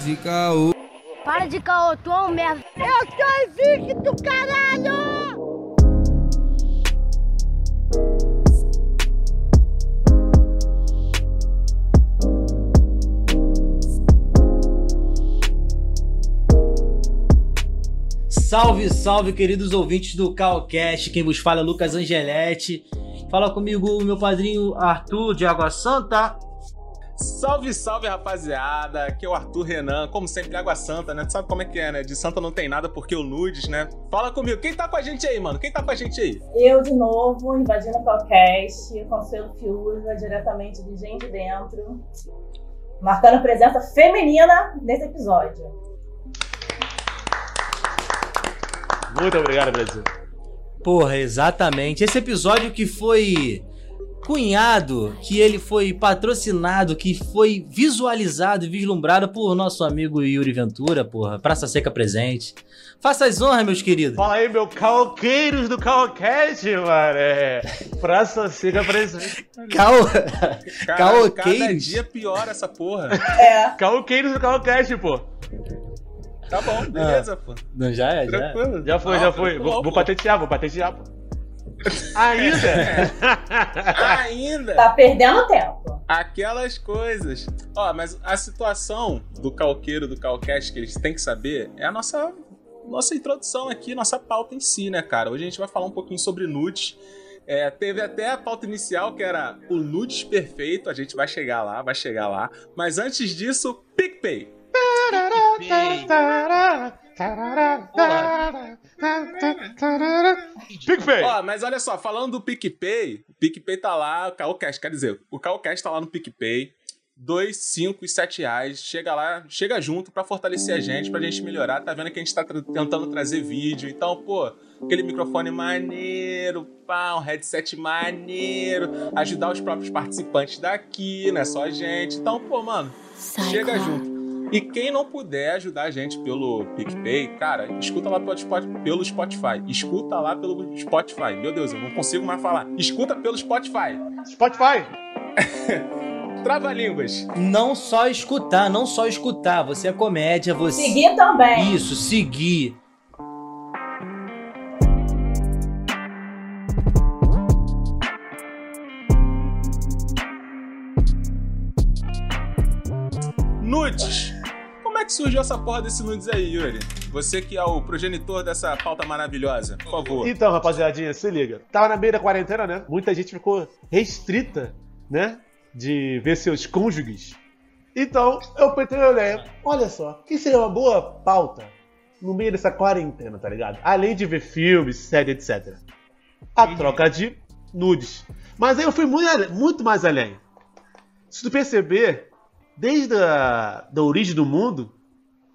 de caô. Para de caô, tu é um merda. Eu sou invicto, caralho! Salve, salve, queridos ouvintes do Calcast. Quem vos fala é Lucas Angeletti. Fala comigo, meu padrinho Arthur de Água Santa. Salve, salve, rapaziada. Aqui é o Arthur Renan, como sempre, Água Santa, né? Tu sabe como é que é, né? De Santa não tem nada porque o nudes, né? Fala comigo, quem tá com a gente aí, mano? Quem tá com a gente aí? Eu, de novo, invadindo o podcast, Conselho Fiuza, diretamente de Gente Dentro, marcando presença feminina nesse episódio. Muito obrigado, Brasil. Porra, exatamente. Esse episódio que foi cunhado, que ele foi patrocinado, que foi visualizado e vislumbrado por nosso amigo Yuri Ventura, porra. Praça Seca presente. Faça as honras, meus queridos. Fala aí, meu calqueiros do mano. É. Praça Seca presente. Cal... Cara, Calqueiros. cada dia pior essa porra. É, Calqueiros do Calcast, pô. Tá bom, beleza, pô. Não, já é, já é. Tranquilo. Já foi, Não, já foi. tranquilo, Vou, vou patentear, vou patentear, pô. Ainda? Ainda. tá perdendo tempo. Aquelas coisas. Ó, mas a situação do calqueiro do Calcast que eles têm que saber é a nossa nossa introdução aqui, nossa pauta em si, né, cara? Hoje a gente vai falar um pouquinho sobre nudes. É, teve até a pauta inicial que era o nudes perfeito, a gente vai chegar lá, vai chegar lá. Mas antes disso, PicPay. PicPay. Ó, mas olha só, falando do PicPay, o PicPay tá lá, o Calcast, quer dizer, o Calcast tá lá no PicPay. 2, 5 e 7 reais. Chega lá, chega junto pra fortalecer a gente, pra gente melhorar. Tá vendo que a gente tá tra- tentando trazer vídeo. Então, pô, aquele microfone maneiro, pá, um headset maneiro. Ajudar os próprios participantes daqui, não é só a gente. Então, pô, mano, chega junto. E quem não puder ajudar a gente pelo PicPay, cara, escuta lá pelo Spot- pelo Spotify. Escuta lá pelo Spotify. Meu Deus, eu não consigo mais falar. Escuta pelo Spotify. Spotify. Trava-línguas. Não só escutar, não só escutar. Você é comédia, você. Seguir também. Isso, seguir. Nudes. Como é que surgiu essa porra desse nudes aí, Yuri? Você que é o progenitor dessa pauta maravilhosa, por favor. Então, rapaziadinha, se liga. Tava na meio da quarentena, né? Muita gente ficou restrita, né? De ver seus cônjuges. Então, eu pensei, olha, olha só, que seria uma boa pauta no meio dessa quarentena, tá ligado? Além de ver filmes, série, etc. A troca de nudes. Mas aí eu fui muito, muito mais além. Se tu perceber, desde a da origem do mundo,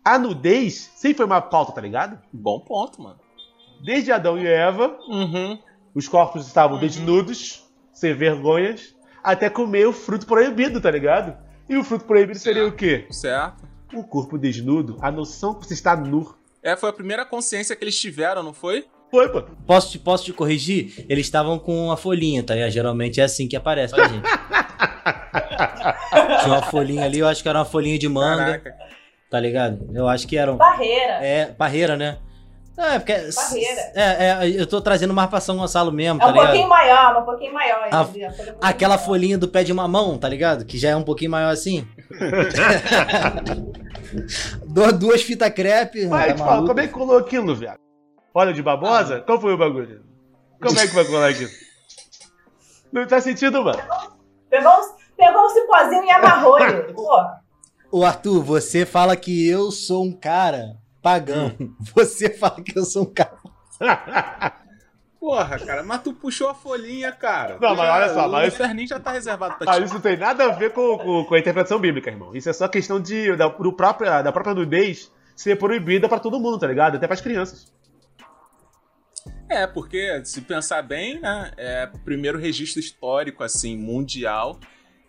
a nudez sempre foi uma pauta, tá ligado? Bom ponto, mano. Desde Adão e Eva, Uhum. os corpos estavam desnudos, sem vergonhas, até comer o fruto proibido, tá ligado? E o fruto proibido seria o quê? Certo. O corpo desnudo, a noção que você está nu. É, foi a primeira consciência que eles tiveram, não foi? Foi, pô. Posso te, posso te corrigir? Eles estavam com uma folhinha, tá? ligado? Geralmente é assim que aparece pra gente. Tinha uma folhinha ali, eu acho que era uma folhinha de manga, Caraca. tá ligado? Eu acho que era um. Barreira. É, parreira, né? Não, é porque. Barreira. É, é, eu tô trazendo mais pra São Gonçalo mesmo, É tá um ligado? pouquinho maior, um pouquinho maior. A- um pouquinho Aquela maior. folhinha do pé de mamão, tá ligado? Que já é um pouquinho maior assim. Duas fitas crepe. Mas, tá tipo, maluco? como é que colou aquilo, viado? Óleo de babosa? Qual foi o bagulho? Como é que vai colar aquilo? Não tá sentindo, mano? Pegou, um- pegou um cipózinho e amarrou ele. Pô, Ô Arthur, você fala que eu sou um cara pagão. Você fala que eu sou um cara. Porra, cara, mas tu puxou a folhinha, cara. Não, Tu mas já- olha só, O mas- inferninho já tá reservado pra Ah, ti. isso não tem nada a ver com, com, com a interpretação bíblica, irmão. Isso é só questão de, da, do própria, da própria nudez ser proibida pra todo mundo, tá ligado? Até pras crianças. É, porque se pensar bem, né, é o primeiro registro histórico assim mundial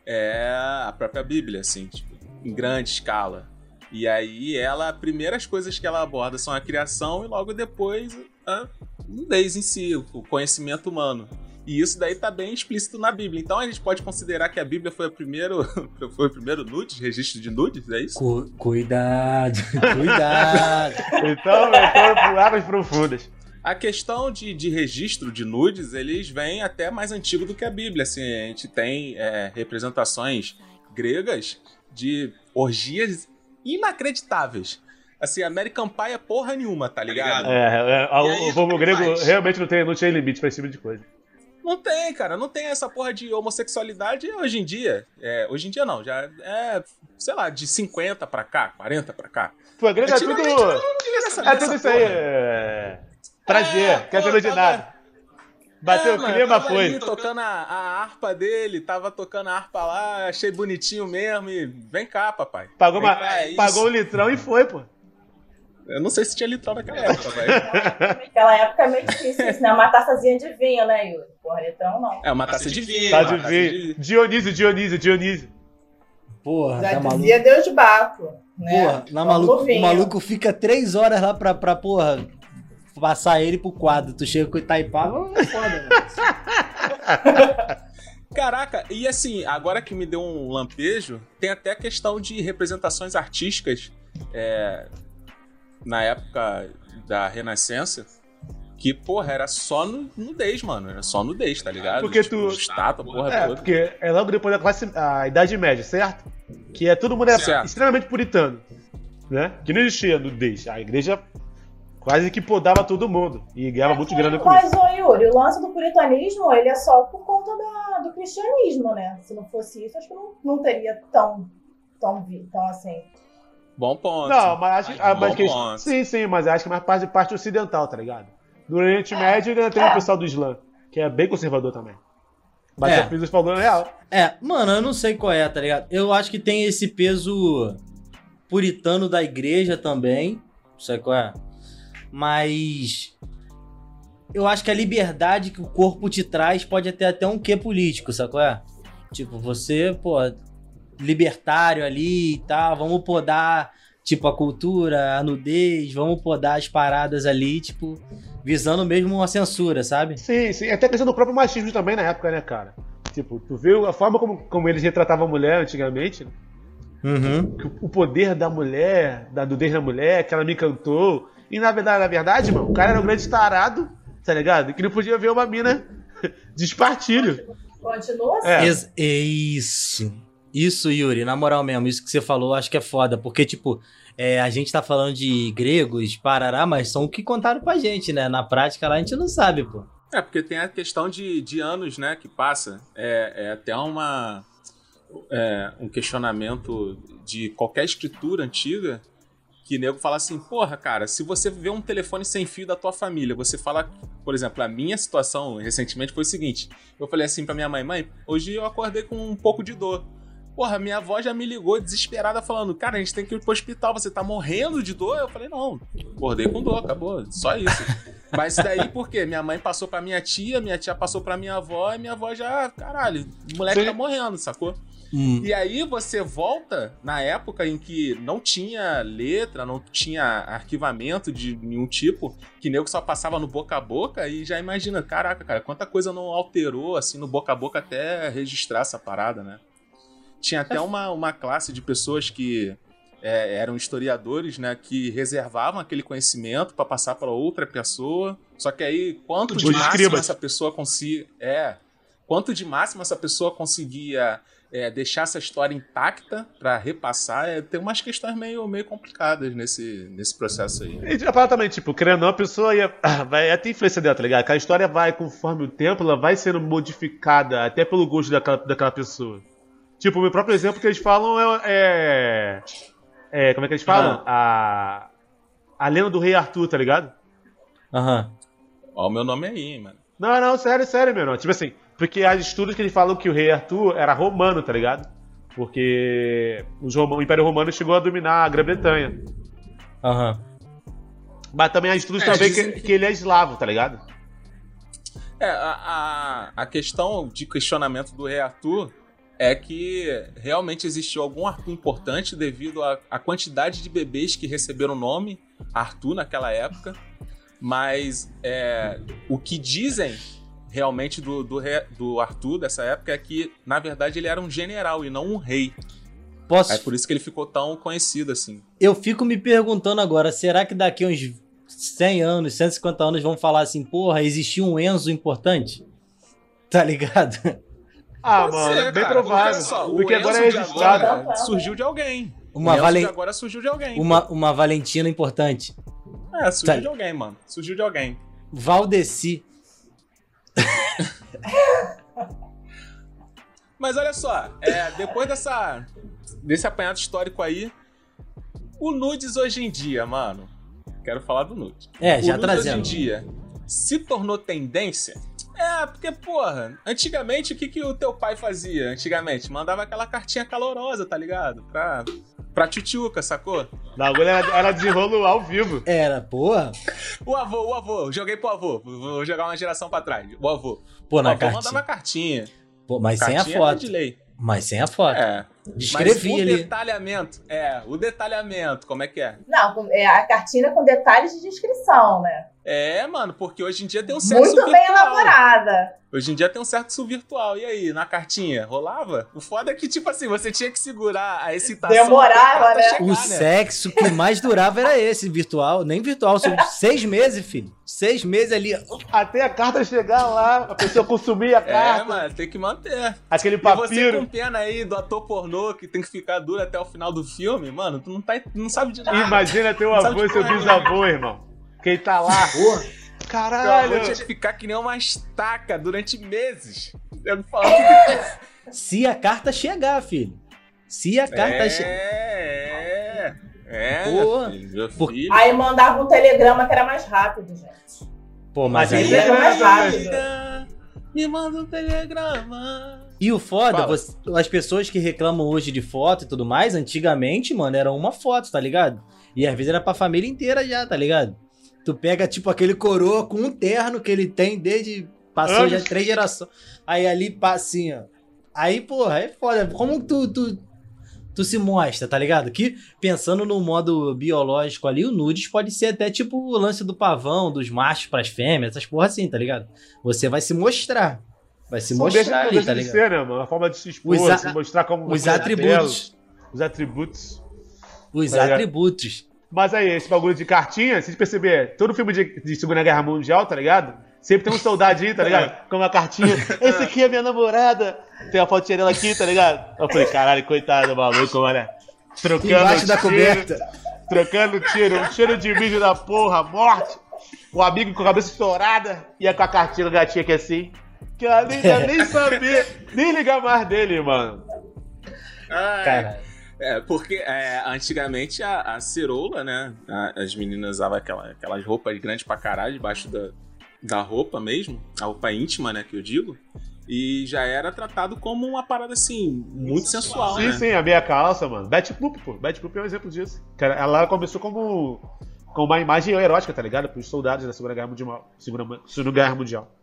é a própria Bíblia, assim, tipo, em grande escala. E aí ela, as primeiras coisas que ela aborda são a criação e logo depois a nudez em si, o conhecimento humano. E isso daí tá bem explícito na Bíblia. Então a gente pode considerar que a Bíblia foi, a primeiro, foi o primeiro nudes, registro de nudes, é isso? Cu- cuidado, cuidado. Então, então por águas profundas. A questão de, de registro de nudes, eles vêm até mais antigo do que a Bíblia. Assim, a gente tem é, representações gregas de orgias inacreditáveis. Assim, American Pie é porra nenhuma, tá ligado? É, é, a- aí, o povo grego mais? realmente não tem, não tinha limite pra esse tipo de coisa. Não tem, cara. Não tem essa porra de homossexualidade hoje em dia. É, hoje em dia não, já é, sei lá, de 50 pra cá, 40 pra cá. Pô, grego é tudo. Antigamente não saber É tudo isso aí. porra. É... Prazer, É, quer pô, de nada. Bateu É, o mano, clima, tava foi. ali tocando a, a harpa dele, tava tocando a harpa lá, achei bonitinho mesmo e vem cá, papai. Pagou, uma, cá, é pagou um litrão e foi, pô. Eu não sei se tinha litrão naquela época, velho. Naquela época é meio difícil isso, né? Uma taçazinha de vinho, né, Yuri? Porra, litrão não. É uma taça de vinho. Tá de taça ver. Dionísio, Dionísio, Dionísio. Porra, Já tá maluco. dizia Deus de Baco. Né? Porra, na maluco, o vinho. maluco fica três horas lá pra, pra porra, passar ele pro quadro. Tu chega com o Itaipava, é foda, mano. Caraca, e assim, agora que me deu um lampejo, tem até a questão de representações artísticas é, na época da Renascença. Que, porra, era só nu- nudez, mano. Era só nudez, tá ligado? Porque tipo, tu- Estátua, porra É, toda. porque é logo depois da classe, a Idade Média, certo? Que é todo mundo é Certo. extremamente puritano, né? Que não existia nudez. A igreja quase que podava todo mundo e ganhava muito grana com Mas, isso. ô Yuri, o lance do puritanismo, ele é só por conta da- do cristianismo, né? Se não fosse isso, acho que não, não teria tão, tão, tão assim. Bom ponto. Não, mas acho Bom ah, mas que, ponto. sim, sim, mas acho que mais parte parte ocidental, tá ligado? No Oriente Médio ainda tem o pessoal do Islã, que é bem conservador também. Mas É. a Pisa falou é real. É, mano, eu não sei qual é, tá ligado? Eu acho que tem esse peso puritano da igreja também, sabe qual é? Mas eu acho que a liberdade que o corpo te traz pode ter até um quê político, qual é? Tipo, você, pô, libertário ali e tal, vamos podar, tipo, a cultura, a nudez, vamos podar as paradas ali, tipo, visando mesmo uma censura, sabe? Sim, sim. Até a questão do próprio machismo também na época, né, cara? Tipo, tu viu a forma como, como eles retratavam a mulher antigamente? né? Uhum. O poder da mulher, da nudez da mulher, que ela me encantou. E na verdade, na verdade, mano, o cara era um grande tarado, tá ligado? Que não podia ver uma mina de espartilho. Continua assim. É. Ex- isso. Isso, Yuri, na moral mesmo, isso que você falou, acho que é foda. Porque, tipo, é, a gente tá falando de gregos, parará, mas são o que contaram pra gente, né? Na prática lá a gente não sabe, pô. É, porque tem a questão de, de anos, né, que passa. É, é até uma, é, um questionamento de qualquer escritura antiga que nego fala assim, porra, cara, se você vê um telefone sem fio da tua família, você fala, por exemplo, a minha situação recentemente foi o seguinte, eu falei assim pra minha mãe, mãe, hoje eu acordei com um pouco de dor. Porra, minha avó já me ligou desesperada falando, cara, a gente tem que ir pro hospital, você tá morrendo de dor? Eu falei, não, acordei com dor, acabou, só isso. Mas isso daí por quê? Minha mãe passou pra minha tia, minha tia passou pra minha avó, e minha avó já, caralho, o moleque Sim. tá morrendo, sacou? E aí você volta na época em que não tinha letra, não tinha arquivamento de nenhum tipo, que nego só passava no boca a boca e já imagina, caraca, cara, quanta coisa não alterou assim no boca a boca até registrar essa parada, né? Tinha até uma, uma classe de pessoas que é, eram historiadores, né, que reservavam aquele conhecimento para passar para outra pessoa. Só que aí, quanto de máximo essa pessoa conseguia. É. Quanto de máximo essa pessoa conseguia é, deixar essa história intacta para repassar, é, tem umas questões meio, meio complicadas nesse, nesse processo aí. E a parada também, tipo, querendo ou não, a pessoa ia, vai até influência dela, tá ligado? Que a história vai, conforme o tempo, ela vai sendo modificada até pelo gosto daquela, daquela pessoa. Tipo, o meu próprio exemplo que eles falam é. é, é, como é que eles falam? A. A lenda do rei Arthur, tá ligado? Aham. Ó, o meu nome aí, hein, mano. Não, não, sério, sério, meu irmão. Tipo assim, porque há estudos que eles falam que o rei Arthur era romano, tá ligado? Porque os Roma- o Império Romano chegou a dominar a Grã-Bretanha. Aham. Mas também há estudos É, também que, que- que ele é eslavo, tá ligado? É, a, a, a questão de questionamento do rei Arthur é que realmente existiu algum Arthur importante devido à, à quantidade de bebês que receberam o nome Arthur naquela época. Mas é, o que dizem realmente do, do, re- do Arthur dessa época é que, na verdade, ele era um general e não um rei. Posso. É por isso que ele ficou tão conhecido assim. Eu fico me perguntando agora, será que daqui uns 100 anos, 150 anos vão falar assim, porra, existia um Enzo importante? Tá ligado? Ah, Pode mano, ser, é bem cara, provável. só, o porque agora é registrado. agora surgiu de alguém. Uma o valen- agora surgiu de alguém. Uma, uma Valentina importante. É, surgiu Tá. de alguém, mano. Surgiu de alguém. Valdeci. Mas olha só, é, depois dessa, desse apanhado histórico aí, o nudes hoje em dia, mano. Quero falar do nude. É, já o nudes trazendo. hoje em dia se tornou tendência. É, porque, porra, antigamente o que, que o teu pai fazia? Antigamente, mandava aquela cartinha calorosa, tá ligado? Pra, pra tchutchuca, sacou? O bagulho era, era de rolo ao vivo. Era, porra. O avô, o avô, joguei pro avô. Vou jogar uma geração pra trás. O avô. Pô, o na avô cartinha. mandava cartinha. Pô, mas sem a cartinha era foto. de lei. Mas sem a foto. É. Mas o ali. detalhamento, é, o detalhamento, como é que é? Não, é a cartinha com detalhes de descrição, né? É, mano, porque hoje em dia tem um sexo Muito virtual. bem elaborada. Hoje em dia tem um sexo virtual. E aí, na cartinha, rolava? O foda é que, tipo assim, você tinha que segurar a excitação. Demorava, né? chegar, O sexo que mais durava era esse, virtual. Nem virtual, são seis meses, filho. Seis meses ali. Até a carta chegar lá, a pessoa consumir a É, carta. mano, tem que manter. aquele E você papiro. com pena aí do ator pornô que tem que ficar duro até o final do filme, mano, tu não, tá, não sabe de nada. Imagina teu avô e seu porra bisavô, irmão. Quem tá lá. Teu Caralho. avô tinha que ficar que nem uma estaca durante meses. Eu falo que Se a carta chegar, filho. Se a carta é, chegar. é, é, Porra. filho, filho. Aí mandava um telegrama que era mais rápido, gente. Pô, mas Mas aí. Era mais rápido. Me manda um telegrama. E o foda, você- as pessoas que reclamam hoje de foto e tudo mais, antigamente, mano, era uma foto, tá ligado? E às vezes era pra família inteira já, tá ligado? Tu pega, tipo, aquele coroa com um terno que ele tem desde. Passou já três gerações. Aí ali, pá, assim, ó. Aí, porra, é foda. Como tu, tu, tu se mostra, tá ligado? Que pensando no modo biológico ali, o nudes pode ser até tipo o lance do pavão, dos machos pras fêmeas, essas porra assim, tá ligado? Você vai se mostrar. Vai se mostrar ali, tá ligado? ser, né, mano? A forma de se expor, a- se mostrar como Os é atributos. belo, Os atributos. Os Tá ligado? atributos. Mas aí, esse bagulho de cartinha, se vocês perceberem, todo filme de, de Segunda Guerra Mundial, tá ligado? Sempre tem um soldadinho, tá ligado? Com uma cartinha. Esse aqui é minha namorada. Tem a fotinha dela aqui, tá ligado? Eu falei, caralho, coitado do maluco, mano. Trocando Embaixo da tiro, coberta. Trocando tiro, um cheiro de vídeo da porra, morte. O amigo com a cabeça estourada ia com a cartinha do gatinho aqui assim. Que ela nem, ia nem saber, nem ligar mais dele, mano. Ai, Cara, É, porque é, antigamente a, a ceroula, né? a- as meninas usavam aquela, aquelas roupas grandes pra caralho debaixo da, da roupa mesmo, a roupa íntima, né? Que eu digo. E já era tratado como uma parada assim, muito sensual, Sim, né? sim, a meia calça, mano. Betty Boop, pô. Betty Boop é um exemplo disso. Cara, ela começou como, como uma imagem erótica, tá ligado? Pros soldados da Segunda Guerra Mundial. Segunda, Segunda Guerra Mundial.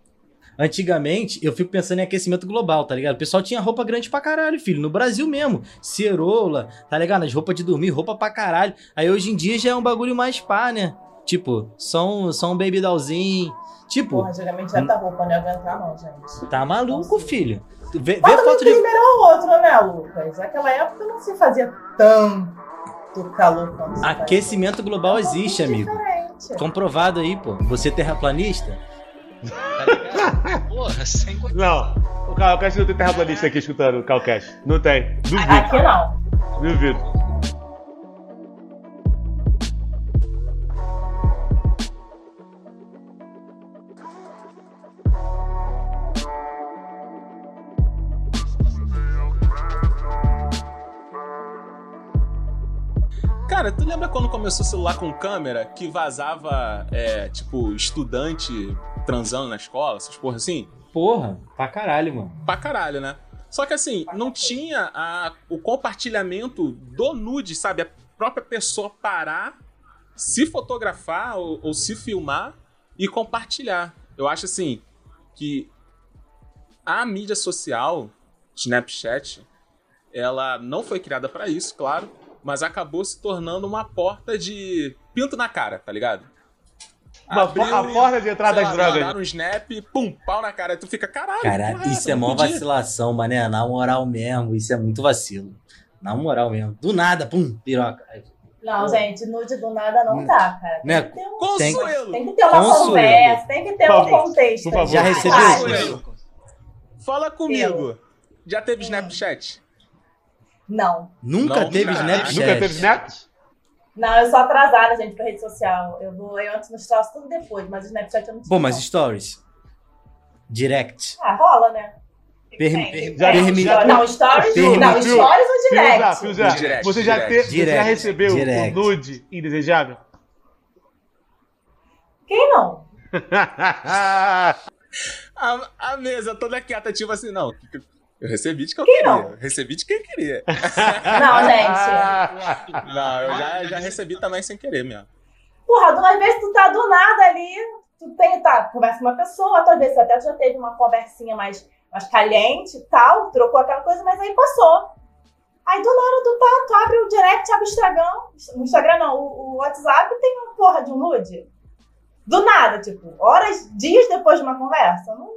Antigamente eu fico pensando em aquecimento global, tá ligado? O pessoal tinha roupa grande pra caralho, filho. No Brasil mesmo. Cerola, tá ligado? As roupas de dormir, roupa pra caralho. Aí hoje em dia já é um bagulho mais pá, né? Tipo, só um, só um baby dollzinho. Tipo, Porra, antigamente era roupa, não ia aguentar não, gente. tá maluco, filho. Vê, vê Mas também foto de. primeiro é o outro, né, Lucas? Naquela época não se fazia tanto calor quanto Aquecimento global hoje. existe, É amigo. diferente. Comprovado aí, pô. Você terraplanista? Tá ligado? Porra, sem Não, o Calcast não tem terraplanista aqui escutando o Calcast. Não tem. Duvido. Aqui não. Duvido. Cara, tu lembra quando começou o celular com câmera que vazava, é, tipo, estudante transando na escola, essas porra assim? Porra, pra caralho, mano. Pra caralho, né? Só que assim, não tinha a- o compartilhamento do nude, sabe? A própria pessoa parar, se fotografar ou, ou se filmar e compartilhar. Eu acho assim que a mídia social, Snapchat, ela não foi criada pra isso, claro, mas acabou se tornando uma porta de pinto na cara, tá ligado? Uma Abriu, a porta de entrada das lá, drogas. mandaram um snap, pum, pau na cara. Tu fica, caralho. Cara, porra, isso é mó vacilação, mané. Na moral mesmo, isso é muito vacilo. Na moral mesmo. Do nada, pum, piroca. Não, gente, nude do nada não dá, cara. Tem, Né? que, ter um- Tem- Consuelo, tem que ter uma Consuelo. conversa, tem que ter Por um favor, contexto. por favor. Já recebeu. Consuelo. fala comigo. Já teve Snapchat? Não. Nunca Não, teve cara. Snapchat. Nunca teve Snap? Não, eu sou atrasada, gente, pra rede social. Eu vou, eu antes nos troços tudo depois, mas o Snapchat eu não. Pô, mas stories. Direct. Ah, rola, né? Per-. Já- permi- story- Não, stories, não, Fio- stories ou direct? Fiuza, Direct, você já, direct. te- você já Direct, recebeu direct. o nude indesejável? Quem não? A, a mesa toda quieta, tipo assim, não. Eu recebi de que eu Quem queria. não? Recebi de quem queria. Não, gente. Não, eu já, já recebi também sem querer mesmo. Porra, duas vezes tu tá do nada ali, tu tem, tá, conversa com uma pessoa, outras vezes até tu já teve uma conversinha mais, mais caliente e tal, trocou aquela coisa, mas aí passou. Aí do nada tu, tá, tu abre o direct, abre o Instagram, o Instagram não, o, o WhatsApp tem uma porra de um nude. Do nada, tipo, horas, dias depois de uma conversa. Não,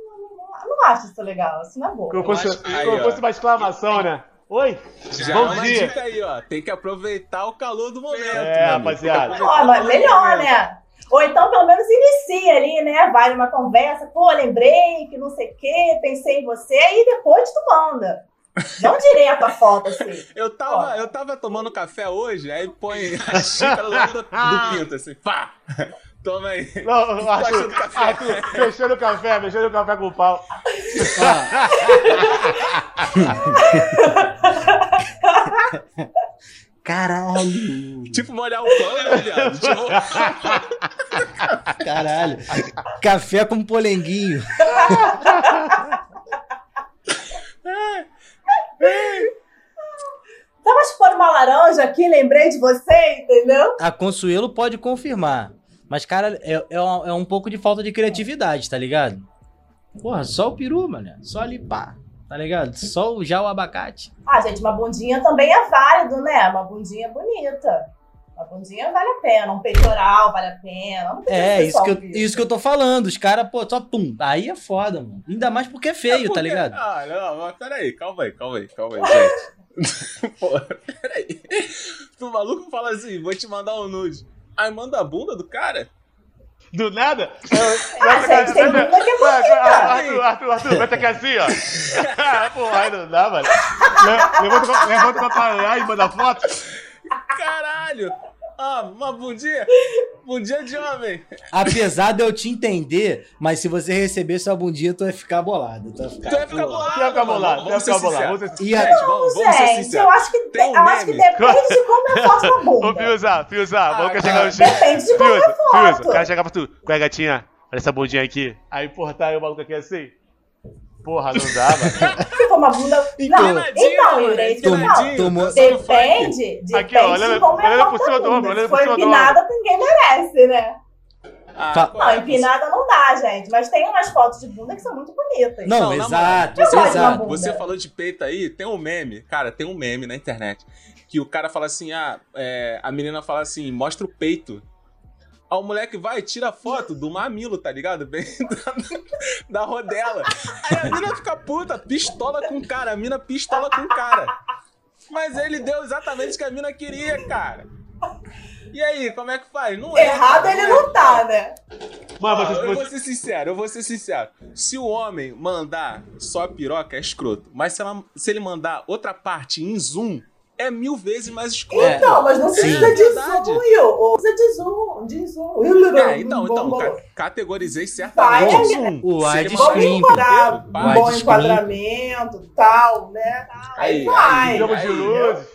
não, acho isso legal, isso não é boa. Como fosse, como fosse uma exclamação, né? Oi? Já Bom é dia. dica aí, ó. Tem que aproveitar o calor do momento. É, rapaziada. Ó, mas melhor, né? Ou então, pelo menos, inicia ali, né? Vai numa conversa, pô, lembrei que não sei o quê, pensei em você, e depois tu manda. Não direto a foto, assim. Eu tava, eu tava tomando café hoje, aí põe a xícara do, do pinto, assim, pá! Toma aí. Não, Gosta Arthur. Arthur, mexendo o café, mexendo o café com o pau. Caralho. Tipo molhar o pão, né, viado? Tipo, Caralho. Café com polenguinho. Tava chupando uma laranja aqui, lembrei de você, entendeu? A Consuelo pode confirmar. Mas, cara, é, é, um, é um pouco de falta de criatividade, tá ligado? Porra, só o peru, mano. Só ali, pá. Tá ligado? Só o, já o abacate. Ah, gente, uma bundinha também é válido, né? Uma bundinha bonita. Uma bundinha vale a pena, um peitoral vale a pena. É, isso que, eu, isso que eu tô falando. Os caras, pô, só pum. Aí é foda, mano. Ainda mais porque é feio, tá porque- ligado? Ah, não, mas peraí, calma aí, calma aí, calma aí, gente. Pô, peraí. O maluco fala assim, vou te mandar um nude. Aí manda a bunda do cara? Do nada? Ah, gente, tem bunda que é bonita. Arthur, Arthur, Arthur, vai aqui assim, ó. Porra, aí não dá, mano. Le- Levanta, o- levanta o papagaio e manda foto. Caralho! Ah, uma bundinha, bundinha de homem. Apesar de eu te entender, mas se você receber sua bundinha, tu vai ficar bolado. Tu vai ficar, Tu vai ficar bolado. Tu vai ficar bolado, tu vai Vamos ser ficar bolado. Vamos ser E Gente, vamos, vamos ser eu acho que, Tem um eu acho que depende de como é forte a Ô, bunda. Fiuza, Fiuza, vamos que Ah, chegar no. Chico. Depende de como Fiuza, Fiuza, foto. o cara chegar pra tu. Qual é, gatinha? Olha essa bundinha aqui. Aí, porra, tá aí o maluco aqui assim. Porra, não dá, mano. Se for uma bunda. Não, então, mano, Yuri, é Tomou-. Depende, depende Aqui, ó, de como é por cima a do ombro, Se por for cima do empinada, ninguém merece, né? Ah, Não, é empinada não dá, gente. Mas tem umas fotos de bunda que são muito bonitas. Não, Não, exato, uma exato. Você falou de peito aí, tem um meme, cara, tem um meme na internet. Que o cara fala assim, ah, é, a menina fala assim, mostra o peito. Aí o moleque vai e tira a foto do mamilo, tá ligado? Bem da, da rodela. Aí a mina fica puta, pistola com o cara, a mina pistola com o cara. Mas ele deu exatamente o que a mina queria, cara. E aí, como é que faz? Não é. Errado cara, ele é. não tá, né? Eu vou ser sincero, eu vou ser sincero. Se o homem mandar só a piroca, é escroto. Mas se, ela- se ele mandar outra parte em zoom, é mil vezes mais escroto. É. Então, mas não precisa Sim. de Verdade. zoom, Will. Precisa de zoom, de zoom. É, então, então, ca- categorizei Vai, certamente. é zoom. O widescreen, um bom enquadramento, tal, né? Aí Aí, vai. aí, de.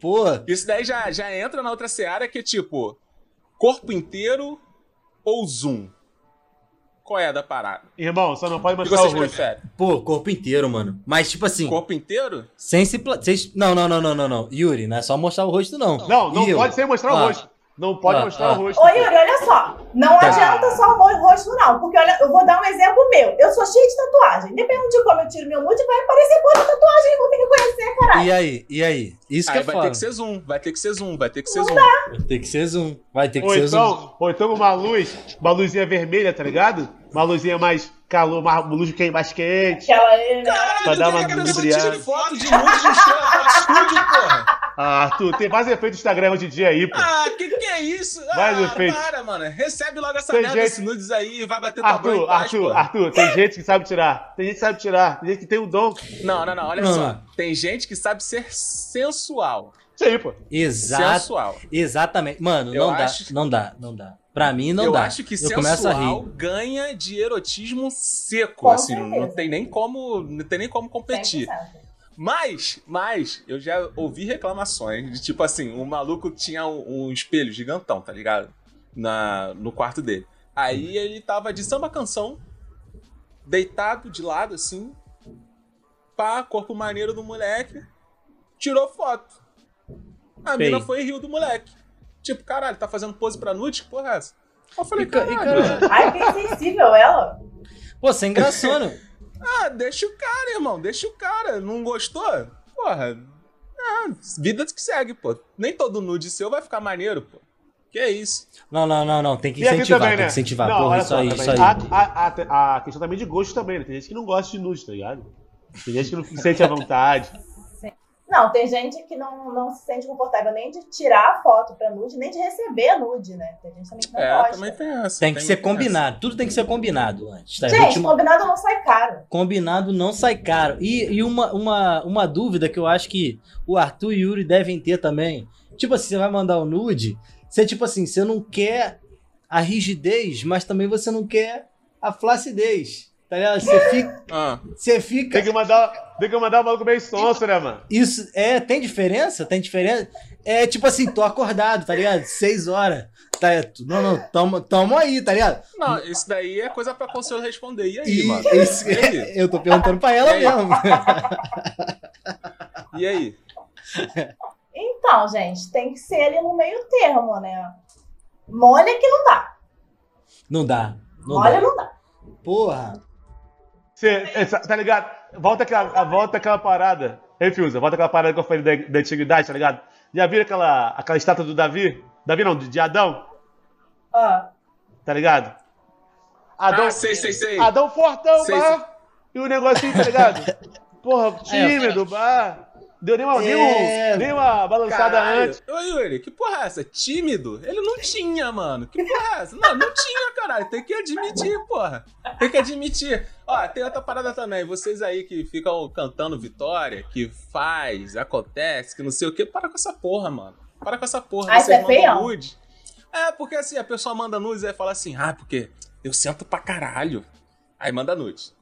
Pô, Isso daí já, já entra na outra seara que é tipo, corpo inteiro ou zoom? Qual é a da parada? Irmão, só não pode O que mostrar o rosto. preferem? pô, corpo inteiro, mano. Mas, tipo assim, Corpo inteiro? sem se. pla- Vocês... Não, não, não, não, não, não. Yuri, não é só mostrar o rosto, não. Não, não E eu? pode sem mostrar o Ah, rosto. Não pode Ah, mostrar ah. o rosto. Ô, Yuri, olha só. Não Tá. adianta só o rosto, não. Porque olha, eu vou dar um exemplo meu. Eu sou cheia de tatuagem. Dependendo de como eu tiro meu nude, vai aparecer outra tatuagem. Vou ter que conhecer, caralho. E aí? E aí? Isso que Aí é vai foda. ter que ser zoom, vai ter que ser zoom, vai ter que ser zoom. Vai ter que ser zoom. Vai ter que Ou ser zoom. então, ou então uma luz, uma luzinha vermelha, tá ligado? Uma luzinha mais calor, uma luz que é mais quente. Aquela, né? Caralho, Pra dar uma que a pessoa lubrificada. tire foto de nude no estúdio, porra? Ah, Arthur, tem mais efeito do Instagram hoje em dia aí, pô. Ah, que que é isso? Vai, ah, meu feito. para, mano. Recebe logo essa Tem merda gente- nudes aí e vai bater tua Arthur, em paz, Arthur, porra. Arthur, tem gente que sabe tirar. Tem gente que sabe tirar. Tem gente que tem o dom. Não, não, não, olha só. não. Tem gente que sabe ser sensual. Isso aí, pô. Exato. Sensual. Exatamente. Mano, Eu não dá. acho- Não dá, não dá. Pra mim, não eu dá. acho que eu sensual rir. ganha de erotismo seco, Com assim, não tem nem como, não tem nem como competir. 100%. Mas, mas, eu já ouvi reclamações de tipo assim, o maluco tinha um, um espelho gigantão, tá ligado? Na, no quarto dele. Aí ele tava de samba canção, deitado de lado assim, pá, corpo maneiro do moleque, tirou foto. A Bem. mina foi e riu do moleque. Tipo, caralho, tá fazendo pose pra nude? Que porra é essa? Eu falei, E ca- e caralho, cara- Ai, que sensível ela. Pô, sem graçona. Ah, deixa o cara, irmão, deixa o cara. Não gostou? Porra. Ah, vida que segue, pô. Nem todo nude seu vai ficar maneiro, pô. Que é isso? Não, não, não, não. Tem que incentivar, também, tem né? que incentivar. Não, Porra, isso só, aí, também. isso aí. A, a questão também de gosto também, né? Tem gente que não gosta de nude, tá ligado? Tem gente que não se sente à vontade. Não, tem gente que não, não se sente confortável nem de tirar a foto pra nude, nem de receber a nude, né? Tem gente também que não é, gosta. também tem essa. Tem que ser tem combinado. Tudo tem que ser combinado antes. Tá? Gente, Última- combinado não sai caro. Combinado não sai caro. E, e uma, uma, uma dúvida que eu acho que o Arthur e o Yuri devem ter também. Tipo assim, você vai mandar o nude, você, tipo assim, você não quer a rigidez, mas também você não quer a flacidez. Tá ligado? Você fica. Ah, Você fica. Tem que mandar, tem que mandar o maluco meio sonso, né, mano? Isso é, tem diferença? Tem diferença? É tipo assim, tô acordado, tá ligado? Seis horas. Tá, não, não, tamo, tamo aí, tá ligado? não, isso daí é coisa pra conselho responder. E aí, E, mano? isso- E aí? eu tô perguntando pra ela E mesmo. E aí? Então, gente, tem que ser ali no meio termo, né? Molha que não dá. Não dá. Não Molha dá. não dá. Porra. Tá ligado? Volta aquela, volta aquela parada. Refusa, volta aquela parada que eu falei da, da antiguidade, tá ligado? Já viram aquela, aquela estátua do Davi? Davi não, de, de Adão, Ah, tá ligado? Adão, Ah, sei, sei, sei. Adão fortão, Sei, bah, E o negocinho, tá ligado? Porra, tímido, bah. Deu nem uma, nem um- É. nem uma balançada Caralho. antes. Ô, Yuri, que porra é essa? Tímido? Ele não tinha, mano. Que porra é essa? Não, não tinha, caralho. Tem que admitir, porra. Tem que admitir. Ó, tem outra parada também. Vocês aí que ficam cantando vitória, que faz, acontece, que não sei o que, para com essa porra, mano. Para com essa porra. Ah, Vocês isso é mandam nude. É, porque assim, a pessoa manda nudes e fala assim, ah, porque eu sento pra caralho. Aí manda nude.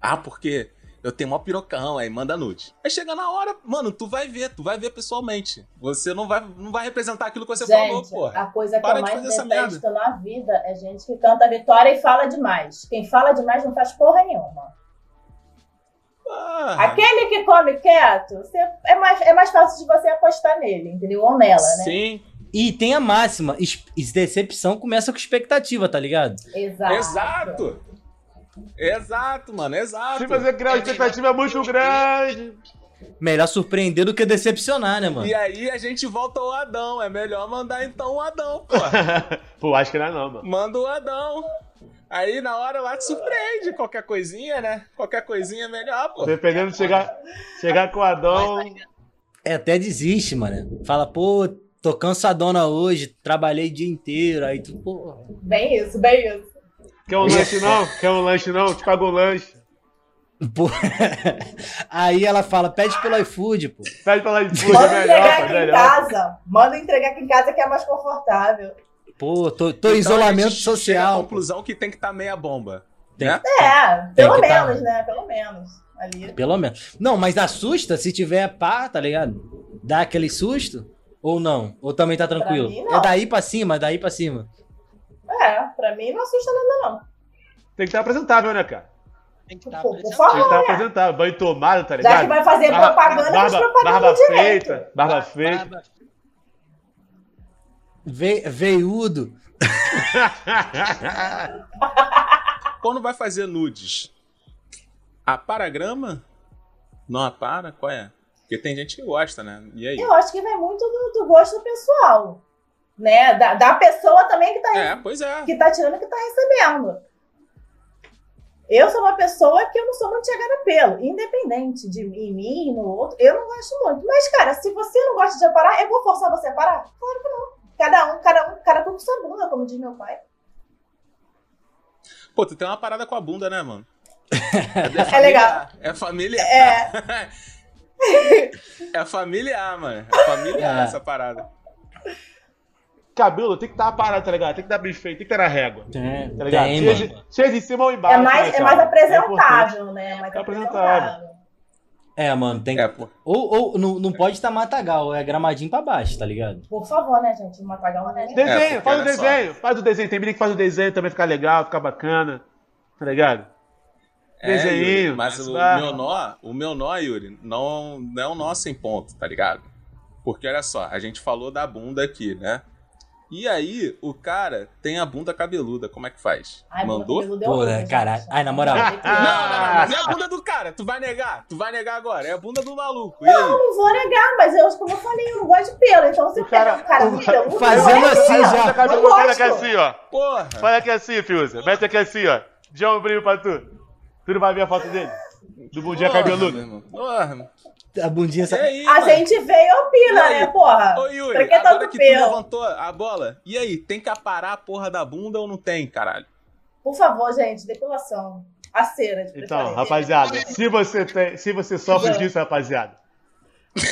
Ah, porque eu tenho mó pirocão, aí manda nude. Aí chega na hora, mano, tu vai ver, tu vai ver pessoalmente. Você não vai, não vai representar aquilo que você falou, gente, porra. a coisa que Para eu de mais fazer essa detesto na vida é gente que canta vitória e fala demais. Quem fala demais não faz porra nenhuma. Ah, Aquele que come quieto, você- é, mais, é mais fácil de você apostar nele, entendeu? Ou nela, né? Sim, E tem a máxima. es- Decepção começa com expectativa, tá ligado? Exato. exato. Exato, mano, exato. Se você criar uma expectativa muito grande. Melhor surpreender do que decepcionar, né, mano? E aí a gente volta ao Adão. É melhor mandar então o Adão, porra. Pô, acho que não é não, mano. Manda o Adão. Aí na hora lá te surpreende. Qualquer coisinha, né? Qualquer coisinha é melhor, pô. Dependendo de chegar, chegar com o Adão. É, até desiste, mano. Fala, pô, tô cansadona hoje, trabalhei o dia inteiro. Aí tu, pô. Bem isso, bem isso. Quer um lanche não? Quer um lanche não? Te pago um lanche. pô. Aí ela fala, pede pelo iFood, pô. Pede pra lá de food, Manda é entregar melhor, aqui pô, em melhor. casa. Manda entregar aqui em casa que é mais confortável. Pô, tô, tô em Então, a isolamento gente chega à social. pô. conclusão que tem que estar meia bomba. Tem- né? É, pelo tá. menos, né? Pelo menos. Ali. Pelo menos. Não, mas assusta se tiver pá, tá ligado? Dá aquele susto? Ou não? Ou também tá tranquilo? mim, não. é daí pra cima, é daí pra cima. É, pra mim não assusta nada, não. Tem que estar apresentável, né, cara? Tem que estar Por- por favor. Tem que estar né? apresentável. Banho tomado, tá Já ligado? que vai fazer propaganda, faz barba, propaganda barba direito. feita. Barba feita. Barba- Ve veiudo. Quando vai fazer nudes, apara a grama? Não apara? Qual é? Porque tem gente que gosta, né? E aí? Eu acho que vai muito do, do gosto pessoal. Né? Da, da pessoa também que tá, É, pois é. que tá tirando e que tá recebendo. Eu sou uma pessoa que eu não sou muito chegada pelo. Independente de em mim, no outro, eu não gosto muito. Mas, cara, se você não gosta de parar, eu vou forçar você a parar? Claro que não. Cada um, cada um, cada um com sua bunda, como diz meu pai. Pô, tu tem uma parada com a bunda, né, mano? É legal. É familiar. É, É familiar, mano. É familiar É. essa parada. Cabelo tem que estar parado, tá ligado? Tem que estar bem feito, tem que estar na régua. Tem, Tá ligado? tem, seja, mano. seja em cima ou embaixo. é mais, né, é mais cara? apresentável, né? É mais É apresentável. apresentável. É, mano, tem que. É. Ou, ou não, não pode estar matagal, é gramadinho pra baixo, tá ligado? Por favor, né, gente? Matagal né? Desenho, É, faz o olha só. desenho, faz o desenho. Tem menino que faz o desenho também fica legal, fica bacana. Tá ligado? É, Desenho, Yuri, mas o meu nó, o meu nó, Yuri, não, não é um nó sem ponto, tá ligado? Porque olha só, a gente falou da bunda aqui, né? E aí, o cara tem a bunda cabeluda, como é que faz? Ai, Mandou? bunda Pô, horrível, né, gente. caralho. Ai, na moral. Não, não, não, mas é a bunda do cara, tu vai negar, tu vai negar agora, é a bunda do maluco. E aí? Eu não vou negar, mas eu, como eu falei, eu não gosto de pelo. Então, se eu O cara- um o cara- peludo, fazendo assim não já. Não olha aqui assim, ó. Porra! Olha aqui assim, Fiuza. Mete aqui assim, ó. Já um brilho pra tu. Tu não vai ver a foto dele? Do bundinha Porra, irmão. Porra. A bundinha. E Sa... aí, A mano? gente veio e opina, E né, porra? Ô Yuri, pra que agora tanto que tu pelo? levantou a bola, e aí, tem que aparar a porra da bunda ou não tem, caralho? Por favor, gente, depilação. A cera de Então, rapaziada, se você tem, se você sofre disso, rapaziada,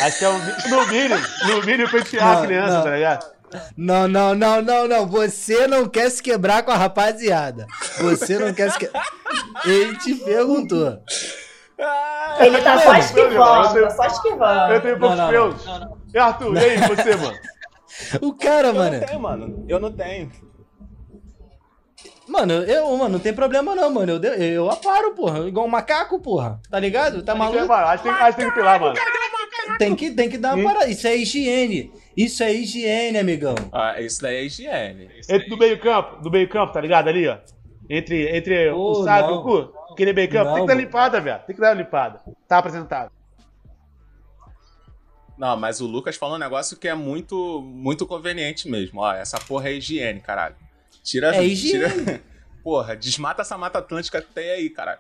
acho que é um, no mínimo, no mínimo pentear Não, a criança, não. tá ligado? Não, não, não, não, não. Você não quer se quebrar com a rapaziada. Você não quer se quebrar. Ele te perguntou. Ele tá só Não, esquivando, eu tá só esquivando. Eu tenho poucos não, pelos. E Arthur, e aí, você, mano? O cara, Eu mano. não tenho, mano. Eu não tenho. Mano, eu, mano, não tem problema não, mano. Eu, eu aparo, porra. Igual um macaco, porra. Tá ligado? Tá Acho que, maluco? acho que tem, acho que tem que pilar, mano. Tem que, tem que dar uma parada. Isso é higiene. Isso é higiene, amigão. Ah, isso daí é higiene. Entre do meio campo, do meio campo, tá ligado? Ali, ó. Entre, entre Pô, o saco e não. o cu. Aquele meio campo. Tem que dar limpada, velho. Tem que dar uma limpada. Tá apresentado. Não, mas o Lucas falou um negócio que é muito, muito conveniente mesmo. Ó, essa porra é higiene, caralho. Tira. É higiene. Tira... Porra, desmata essa mata atlântica que tem aí, caralho.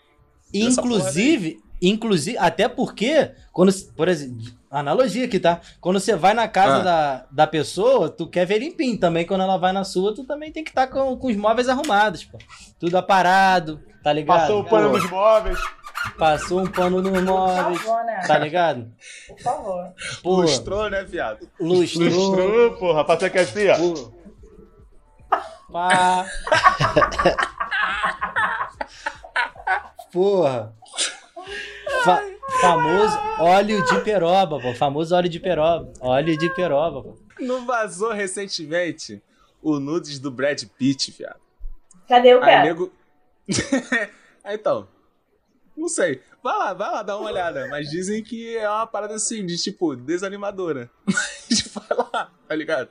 Inclusive, inclusive, até porque, quando, por exemplo, analogia aqui, tá? Quando você vai na casa Ah. da, da pessoa, tu quer ver limpinho. Também quando ela vai na sua, tu também tem que estar com, com os móveis arrumados, pô. Tudo aparado, tá ligado? Passou o pano Pô, nos móveis. Passou um pano nos Por móveis, favor, né? tá ligado? Por favor. Pô, Lustrou, né, viado? lustrou. Lustrou, porra. Passou aqui assim, ó. Pá. Porra. Fa- famoso óleo de peroba, pô. Famoso óleo de peroba. Óleo de peroba, pô. Não vazou recentemente o nudes do Brad Pitt, viado. Cadê o Aí, pé? nego. Aí, então. Não sei. Vai lá, vai lá dar uma olhada. Mas dizem que é uma parada assim, de tipo, desanimadora. Mas vai lá, tá ligado?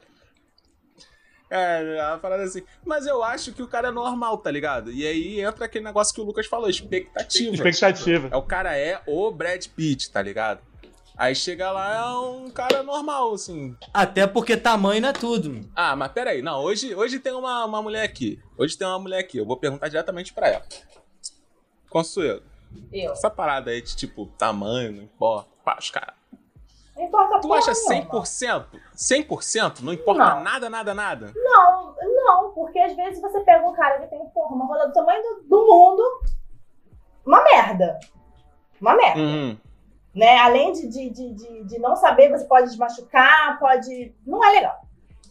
É, é uma parada assim. Mas eu acho que o cara é normal, tá ligado? E aí entra aquele negócio que o Lucas falou, expectativa. Expectativa. É o cara é o Brad Pitt, tá ligado? Aí chega lá, é um cara normal, assim. Até porque tamanho não é tudo. Ah, mas peraí, não, hoje, hoje tem uma, uma mulher aqui. Hoje tem uma mulher aqui, eu vou perguntar diretamente pra ela. Consuelo, Eu. essa parada aí de tipo, tamanho, não importa, pá, os caras. Não importa Tu porra acha nenhuma. 100%? 100%? Não importa Não. nada, nada, nada? Não, não, porque às vezes você pega um cara que tem, porra, uma rola do tamanho do, do mundo, uma merda. Uma merda. Uhum. Né? Além de, de, de, de, de não saber, você pode desmachucar, pode. Não é legal.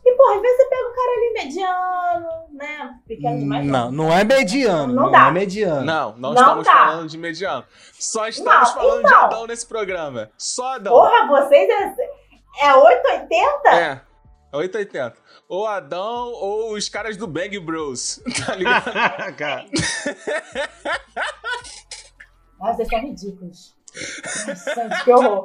E, porra, às vezes você pega um cara ali mediano, né? Pequeno demais. Não, não é mediano. Não Não, dá. é mediano. Não, não, Não estamos tá. falando de mediano. Só estamos Não, falando de então. Adão nesse programa. Só Adão. Porra, vocês é, é 880? É. É 880. Ou Adão ou os caras do Bang Bros. Tá ligado? Cara. Nossa, vocês são ridículos. Nossa, que horror.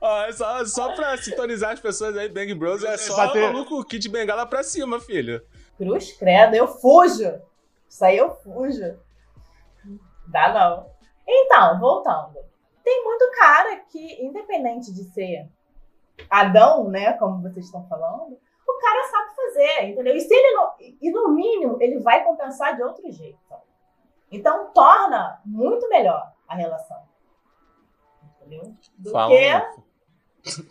Ó, só, só pra sintonizar as pessoas aí, Bang Bros é só Bater. maluco Kid Bengala pra cima, filho. Cruz credo, eu fujo. Isso aí eu fujo. Dá não. Então, voltando. Tem muito cara que, independente de ser Adão, né, como vocês estão falando, o cara sabe fazer, entendeu? E se ele não, e no mínimo, ele vai compensar de outro jeito. Então, torna muito melhor a relação. Entendeu? Do Fala,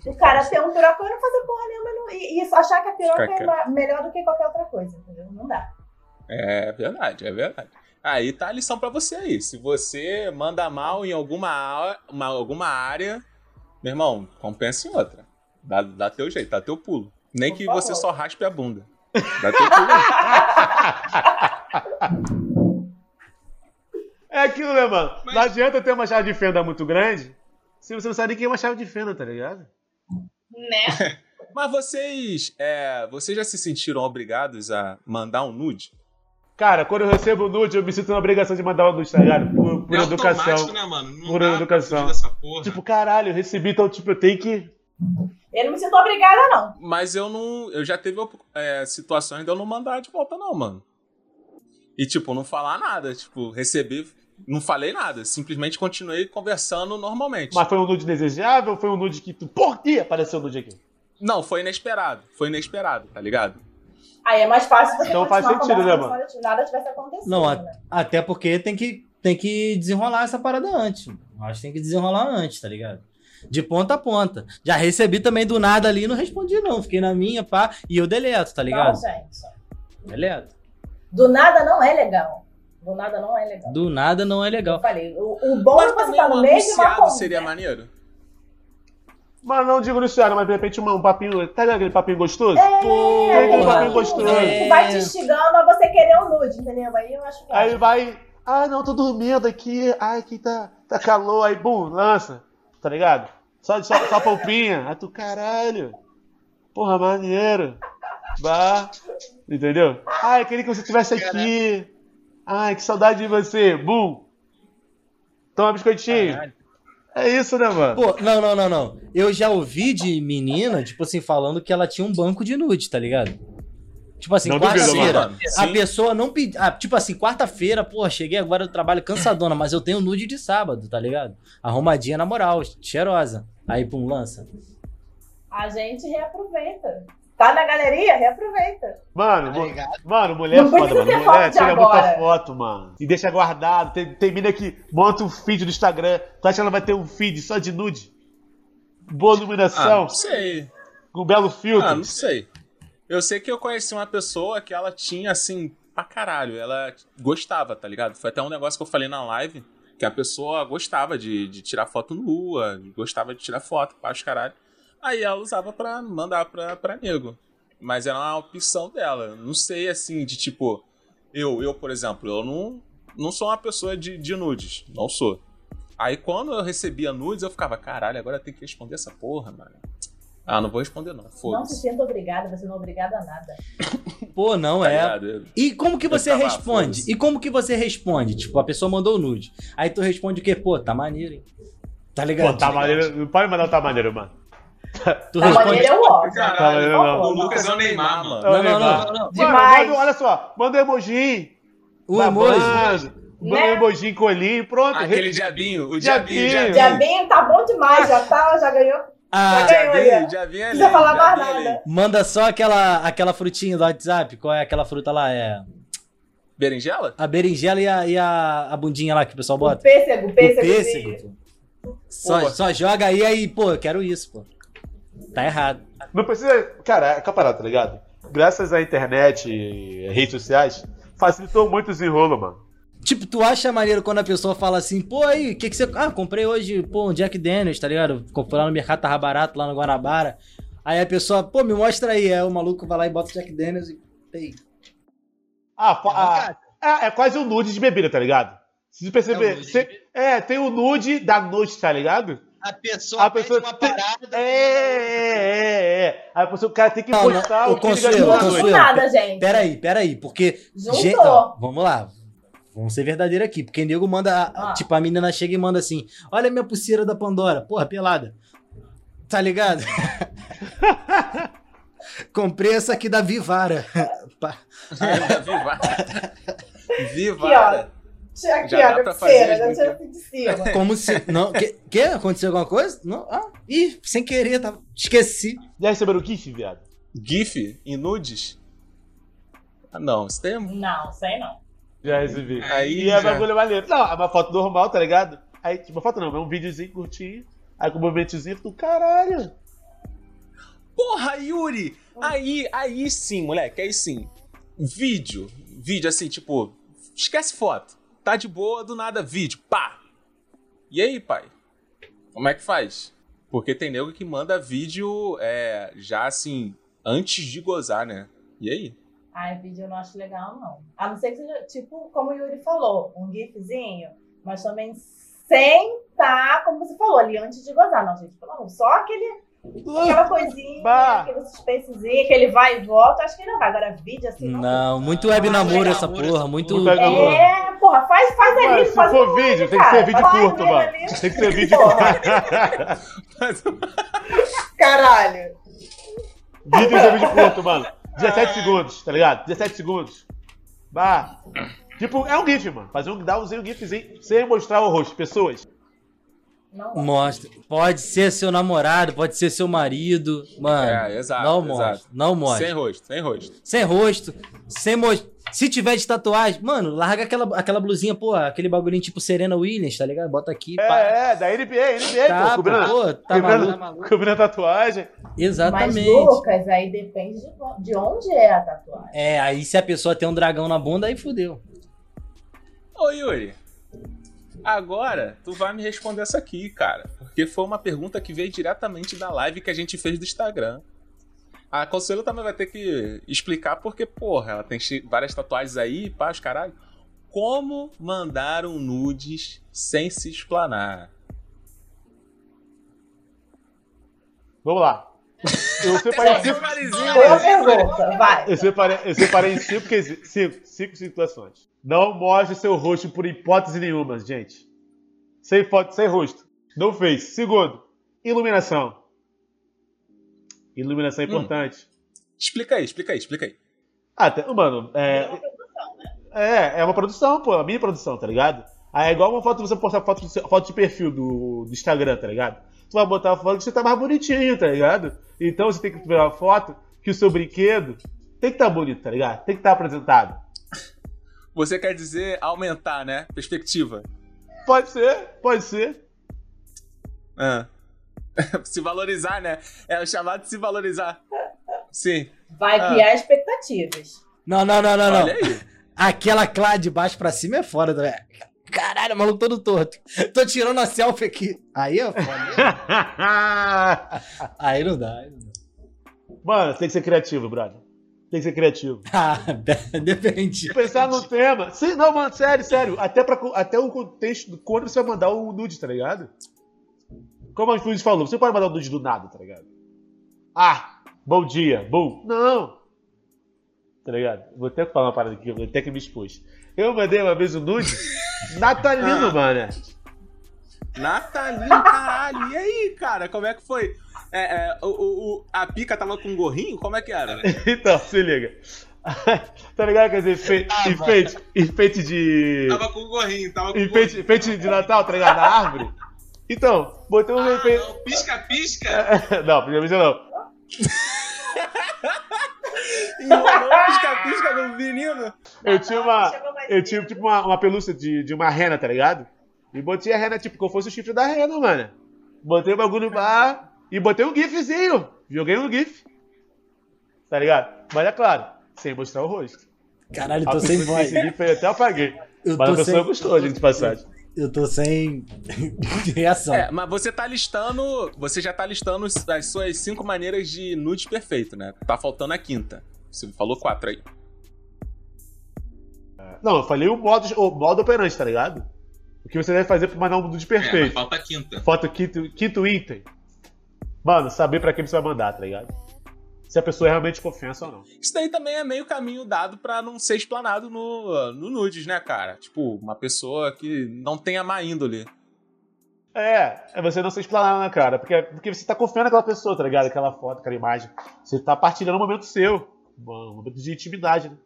que o cara ter um pirocão e não fazer porra nenhuma e não- e, e achar que a piroca é melhor do que qualquer outra coisa, entendeu? Não dá. É verdade, é verdade. Aí tá a lição pra você aí. Se você manda mal em alguma, uma- alguma área, meu irmão, compensa em outra. Dá, dá teu jeito, dá teu pulo. Nem Por que favor. você só raspe a bunda. Dá teu pulo. É aquilo, né, mano? Não adianta ter uma chave de fenda muito grande se você não sabe nem quem é uma chave de fenda, tá ligado? Né? Mas vocês, é, vocês já se sentiram obrigados a mandar um nude? Cara, quando eu recebo nude, eu me sinto na obrigação de mandar o nude, tá ligado? Por, por é educação. né, mano? Não Por educação. Tipo, caralho, eu recebi, então, tipo, eu tenho que. Eu não me sinto obrigada, não. Mas eu não. Eu já teve é, situações de eu não mandar de volta, não, mano. E, tipo, não falar nada. Tipo, receber. Não falei nada. Simplesmente continuei conversando normalmente. Mas foi um nude desejável ou foi um nude que tu. Porra, ih, apareceu o nude aqui. Não, foi inesperado. Foi inesperado, tá ligado? Aí é mais fácil você Então faz continuar sentido, né, conversando se nada tivesse acontecido. Não, a- né? até porque tem que, tem que desenrolar essa parada antes. Eu Acho que tem que desenrolar antes, tá ligado? De ponta a ponta. Já recebi também do nada ali e não respondi, não. Fiquei na minha, pá, e eu deleto, tá ligado? Não, gente. Deleto. Do nada não é legal. Do nada não é legal. Do nada não é Eu legal. falei, o, o bom Mas é você um no meio de uma seria maneiro. Mas não digo isso, mas de repente uma- um papinho. Tá ligado aquele papinho gostoso? É, aquele Porra. papinho gostoso. que vai te instigando a você querer um nude, entendeu? Aí eu acho que. Aí vai. Ah, não, tô dormindo aqui. Ai, aqui tá, tá calor. Aí, bum, lança. Tá ligado? Só, só, só a polpinha. Aí tu, caralho. Porra, maneiro. Bah. Entendeu? Ai, queria que você estivesse aqui. Ai, que saudade de você. Bum. Toma biscoitinho. Caralho. É isso, né, mano? Pô, não, não, não, não. Eu já ouvi de menina, tipo assim, falando que ela tinha um banco de nude, tá ligado? Tipo assim, quarta-feira. A Sim. pessoa não pediu. Ah, tipo assim, quarta-feira, pô, cheguei agora do trabalho cansadona, mas eu tenho nude de sábado, tá ligado? Arrumadinha na moral, cheirosa. Aí, pum, lança. A gente reaproveita. Tá na galeria? Reaproveita. Mano, Tá mano, mulher é Não foda, precisa mano. Mulher tira muita agora. foto, mano. E deixa guardado. Tem, tem mina que monta um feed do Instagram. Tu acha que ela vai ter um feed só de nude? Boa Ah, iluminação, não sei. com belo filtro. Ah, não sei. Eu sei que eu conheci uma pessoa que ela tinha, assim, pra caralho. Ela gostava, tá ligado? Foi até um negócio que eu falei na live, que a pessoa gostava de, de tirar foto nua, gostava de tirar foto, pá, os caralho. Aí ela usava pra mandar pra, pra nego. Mas era uma opção dela. Não sei, assim, de tipo... Eu, eu por exemplo, eu não, não sou uma pessoa de, de nudes. Não sou. Aí quando eu recebia nudes, eu ficava, caralho, agora eu tenho que responder essa porra, mano. Ah, não vou responder não, Não se sinta obrigada, você não é obrigada a nada. Pô, não Tá é. E como que você responde? E como que você responde? Tipo, a pessoa mandou o nude. Aí tu responde o quê? Pô, tá maneiro, hein? Tá ligado? Pô, tá maneiro. Não pode mandar o tá maneiro, mano. Tu Tá responde. maneiro é o. Tá Caralho, por não. favor. o Lucas é o Neymar, mano. É o Não, não, Neymar. não, não. Mano, Demais. manda- olha só, manda um emoji. O emoji. babando, Manda um Né? emoji colinho, pronto. Aquele diabinho, o Diabinho. diabinho, bem, tá bom demais, já tá, já ganhou. Ah, Já ganhou Diabinho, ó. diabinho Não ali. precisa falar mais diabinho ali. nada. manda só aquela, aquela frutinha do WhatsApp. Qual é aquela fruta lá? É Berinjela? a berinjela e a, e a, a bundinha lá que o pessoal O bota. pêssego, o O pêssego. pêssego. pô. Só, Pô. só joga aí, aí, pô, eu quero isso, pô. Tá errado. Não precisa. Cara, é caparada, tá ligado? Graças à internet e redes sociais, facilitou muito o desenrolo, mano. Tipo, tu acha maneiro quando a pessoa fala assim, pô, aí, o que que você... Ah, comprei hoje, pô, um Jack Daniels, tá ligado? Comprei lá no mercado, tava barato, lá no Guanabara. Aí a pessoa, pô, me mostra aí. Aí o maluco vai lá e bota o Jack Daniels e... Ei. Ah, fa- ah, é, é quase um nude de bebida, tá ligado? Se você É um perceber. nude de cê- é, tem o nude da noite, tá ligado? A pessoa, A pessoa pede uma tem- parada. É, é, é, é. Aí a pessoa, o cara tem que Não, não, postar o o que nada, gente. Peraí, peraí, porque... Juntou. Gente, ó, vamos lá. Vamos ser verdadeiro aqui. Porque nego manda. Ah. Tipo, a menina chega e manda assim: Olha a minha pulseira da Pandora. Porra, pelada. Tá ligado? Comprei essa aqui da Vivara. Pa- Vivara. Vivara. Ó. Aqui, Já dá ó, pra fazer cabeceira, as já tira assim de cima. Como se. Não, que, que? Aconteceu alguma coisa? Não? Ah, ih, sem querer, tá, esqueci. Já receberam o GIF, viado? GIF em nudes? Ah, não. Isso tem... Não, sei não. Já recebi. Aí e é já- bagulho maneiro. Não, é uma foto normal, tá ligado? Aí, tipo, uma foto não, é um videozinho curtinho. Aí com um movimentozinho do caralho. Porra, Yuri! Aí, aí sim, moleque, aí sim. Vídeo. Vídeo assim, tipo, esquece foto. Tá de boa, do nada, vídeo. Pá! E aí, pai? Como é que faz? Porque tem nego que manda vídeo é, já assim, antes de gozar, né? E aí? Ai, vídeo eu não acho legal, não. A não ser que seja, tipo, como o Yuri falou, um gifzinho, mas também sem tá, como você falou, ali antes de gozar. Não, gente, pelo amor, só aquele, aquela coisinha, Bah. aquele suspensezinho, aquele vai e volta, acho que não vai. Agora, vídeo assim, não. Não, muito web namoro essa porra. Muito. Muito. É, porra, faz, faz ali, Mano, se faz for um vídeo, tem que ser vídeo faz curto, mano. Tem que ser vídeo curto. Caralho. Vídeo tem que ser vídeo curto, mano. 17 segundos, tá ligado? 17 segundos. Bah. Tipo, é um GIF, mano. Fazer um, dar um GIFzinho sem mostrar o rosto. Pessoas. Não, Mostra. Pode ser seu namorado, pode ser seu marido. Mano. É, exato, Não exato. mostra. Não mostra. Sem rosto, sem rosto. Sem rosto, sem mo... Se tiver de tatuagem, mano, larga aquela, aquela blusinha, pô, aquele bagulhinho tipo Serena Williams, tá ligado? Bota aqui, pá. É, é, da NBA, NBA, Tá, pô. pô, Cobrindo, pô, tá cobrindo- maluco, tá maluco. cobrindo a tatuagem. Mas, Exatamente. Lucas, aí depende de, de onde é a tatuagem. É, aí se a pessoa tem um dragão na bunda, aí fudeu. Ô, Yuri. Agora, tu vai me responder essa aqui, cara. Porque foi uma pergunta que veio diretamente da live que a gente fez do Instagram. A Consuelo também vai ter que explicar porque, porra, ela tem várias tatuagens aí, pá, os caralho. Como mandar um nudes sem se explanar? Vamos lá. Eu separei cinco, né? pergunta, vai. eu separei, eu separei em cinco, cinco, cinco situações. Não mostre seu rosto por hipótese nenhuma, gente. Sem foto, sem rosto. Não fez. Segundo, iluminação. Iluminação é Hum. importante. Explica aí, explica aí, explica aí. Ah, mano, é. É, é uma produção, pô, a minha produção, tá ligado? Aí é igual uma foto você postar foto, de- foto de perfil do, do Instagram, tá ligado? Tu vai botar a foto que você tá mais bonitinho, tá ligado? Então você tem que tirar uma foto que o seu brinquedo tem que estar bonito, tá ligado? Tem que estar apresentado. Você quer dizer aumentar, né? Perspectiva. Pode ser, pode ser. Ah. se valorizar, né? É o chamado de se valorizar. Sim. Vai Ah. criar expectativas. Não, não, não, não, não. Olha aí. Aquela clá de baixo pra cima é foda, velho. Caralho, o maluco todo torto. Tô tirando a selfie aqui. Aí é foda. Aí não dá. Aí não dá. Mano, tem que ser criativo, brother. Tem que ser criativo. Ah, de- depende. Pensar no tema. Sim, não, mano, sério, sério. Até, pra, até o contexto do quando você vai mandar o nude, tá ligado? Como a Luiz falou, você pode mandar o nude do nada, tá ligado? Ah, bom dia, bom. Não. Tá ligado? Vou até falar uma parada aqui, vou até que me expus. Eu mandei uma vez um nude natalino, mano. Natalino, caralho. E aí, cara, como é que foi? É, é, o, o- o- a pica tava com um gorrinho? Como é que era? Então, se liga. tá ligado? Quer dizer, enfeite, enfeite, enfeite de. Tava com um gorrinho, tava com Enfeite, enfeite de Natal, tá ligado? Na árvore. Então, botei um enfeite. Pisca-pisca? Não, primeiro não. Enrolou pisca-pisca no menino? Eu tinha uma. Eu tinha tipo uma, uma pelúcia de, de uma rena, tá ligado? E botei a rena, tipo, como fosse o chifre da rena, mano. Botei o bagulho lá e botei um gifzinho. Joguei um gif. Tá ligado? Mas é claro, sem mostrar o rosto. Caralho, A tô sem voz. Esse gif eu até apaguei. Eu Mas a tô pessoa sem, gostou, gente, de passagem. eu tô sem reação. É, mas você tá listando. Você já tá listando as suas cinco maneiras de nude perfeito, né? Tá faltando a quinta. Você falou quatro aí. Não, eu falei o modo, o modo operante, tá ligado? O que você deve fazer pra mandar um nude perfeito. falta a quinta. Foto quinto, quinto item. Mano, saber pra quem você vai mandar, tá ligado? Se a pessoa é realmente confiança ou não. Isso daí também é meio caminho dado pra não ser explanado no, no nudes, né, cara? Tipo, uma pessoa que não tenha má índole. É, é você não se explanar, né, cara? Porque, porque você tá confiando naquela pessoa, tá ligado? Aquela foto, aquela imagem. Você tá partilhando um momento seu. Um momento de intimidade, né?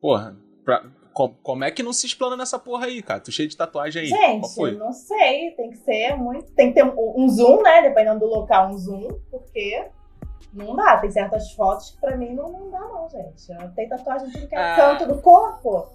Porra, pra- com- como é que não se explana nessa porra aí, cara? Tu cheio de tatuagem aí. Gente, foi? não sei. Tem que ser muito. Tem que ter um, um zoom, né? Dependendo do local, um zoom, porque não dá. Tem certas fotos que pra mim não, não dá, não, gente. Eu tenho tatuagem em tudo que é Ah. canto do corpo.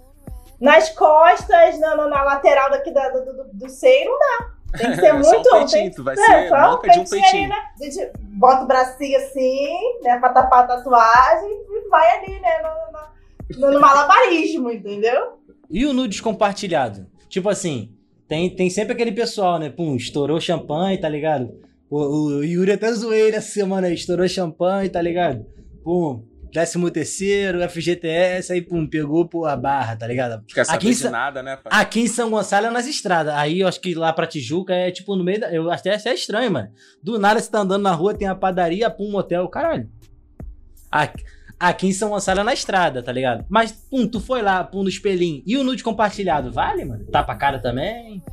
Nas costas, na, na- lateral daqui da- do, do, do seio, não dá. Tem que ser muito. só um peitinho, tem, tu vai é, ser só manca de um peitinho peitinho. Ali, né? A gente bota o bracinho assim, né? Pra tapar a tatuagem e vai ali, né? No, no, no malabarismo, entendeu? E o nudes compartilhado? Tipo assim, tem, tem sempre aquele pessoal, né? Pum, estourou champanhe, tá ligado? O, o Yuri até zoei nessa semana aí, estourou champanhe, tá ligado? Pum, décimo terceiro, FGTS, aí pum, pegou por a barra, tá ligado? Quer saber Aqui em de nada, né, pai? Aqui em São Gonçalo é nas estradas. Aí eu acho que lá pra Tijuca é tipo no meio da. Eu acho até é estranho, mano. Do nada você tá andando na rua, tem a padaria, pum, motel, caralho. Aqui, aqui em São Gonçalo é na estrada, tá ligado? Mas, pum, tu foi lá, pum, no espelhinho. E o nude compartilhado, vale, mano? Tapa a cara também?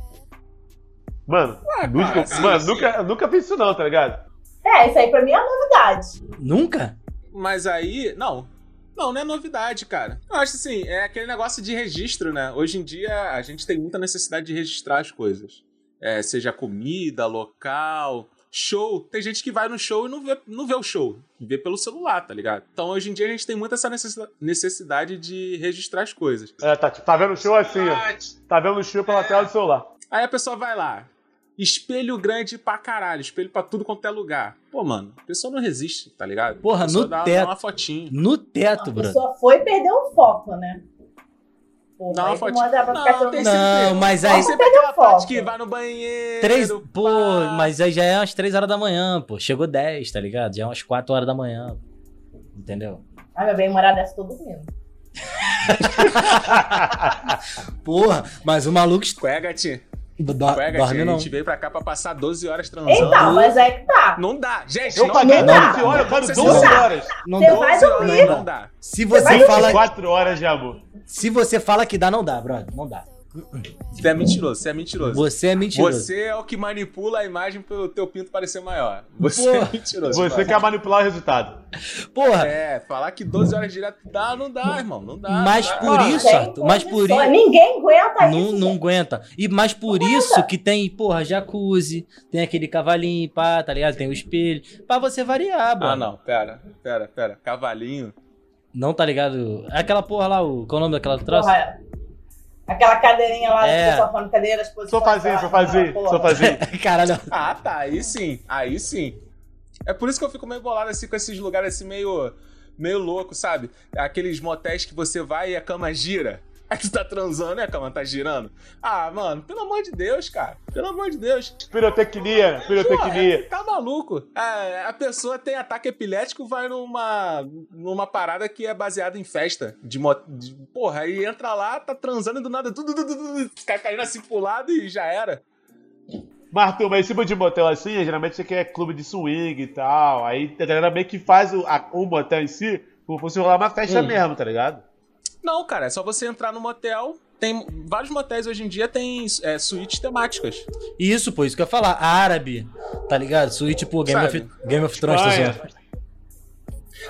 Mano, Ah, nude- cara, sim, mano sim. nunca, nunca fiz isso não, tá ligado? É, isso aí pra mim é novidade. Nunca? Mas aí, não. Não, não é novidade, cara. Eu acho assim, é aquele negócio de registro, né? Hoje em dia a gente tem muita necessidade de registrar as coisas. É, seja comida, local, show. Tem gente que vai no show e não vê, não vê o show. Vê pelo celular, tá ligado? Então hoje em dia a gente tem muito essa necessi- necessidade de registrar as coisas. É, tá, tá vendo o show assim, ó. Tá vendo o show pela tela do celular. Aí a pessoa vai lá. Espelho grande pra caralho, espelho pra tudo quanto é lugar. Pô, mano, a pessoa não resiste, tá ligado? Porra, a no dá, teto. dá uma fotinho. No teto, A bro. pessoa foi e perdeu o foco, né? Pô, Dá uma pra Não, tem Não, mas aí. sempre aquela parte que vai no banheiro. Três. Pô, pá. mas aí já é umas 3 horas da manhã, pô. Chegou 10, tá ligado? Já é umas 4 horas da manhã. Entendeu? Ah, meu bem, morar dessa tô dormindo. Porra, mas o maluco. Qual é, gatinho? Do, Qual é, gatinho? dorme A não. gente veio pra cá pra passar 12 horas transando. Então, mas é que tá. Não dá, gente. Eu não paguei dá. 12 horas, eu Você 12 sabe. horas. Não Você dá. vai 12 horas, dormir. Não dá. Se você vai fala. 4 horas de amor. Se você fala que dá, não dá, brother. Não dá. Você é mentiroso, você é mentiroso. Você é mentiroso. Você é o que manipula a imagem pro teu pinto parecer maior. Você Pô. é mentiroso. Você mano. quer manipular o resultado. Porra, É, falar que 12 horas direto dá, não dá, irmão. Não dá. mas não dá. por Não isso, Arthur, mas por isso. Ninguém aguenta Não, isso. não aguenta. E mas por isso que tem, porra, jacuzzi, tem aquele cavalinho, pá, tá ligado? Tem o espelho. Pra você variar, mano. Ah, não, pera, pera, pera. Cavalinho. Não tá ligado? Aquela porra lá, o, qual é o nome daquela troça? Porra, aquela cadeirinha lá É. pessoal falando cadeiras, posições. Sofazinho, lá, sofazinho, porra. sofazinho. Caralho. Ah, tá. Aí sim. Aí sim. É por isso que eu fico meio bolado assim com esses lugares assim meio. meio louco, sabe? Aqueles motéis que você vai e a cama gira. Aí tu tá transando a cama tá girando. Ah, mano, pelo amor de Deus, cara. Pelo amor de Deus. Pirotecnia, pirotecnia. Porra, tá maluco. É, a pessoa tem ataque epilético, vai numa, numa parada que é baseada em festa. De, de Porra, aí entra lá, tá transando e do nada tudo, tudo, tudo, tudo, cai caindo assim pro lado e já era. Mas, Arthur, mas esse tipo de motel assim, geralmente você quer clube de swing e tal. Aí a galera meio que faz o, a- o motel em si como se fosse rolar uma festa Hum. mesmo, tá ligado? Não, cara, é só você entrar no motel. Tem vários motéis hoje em dia tem é, suítes temáticas. Isso, pô, isso que eu ia falar. Árabe, tá ligado? Suíte, pô, Game Sabe? of, Game of Thrones, tá Espanha. zoando.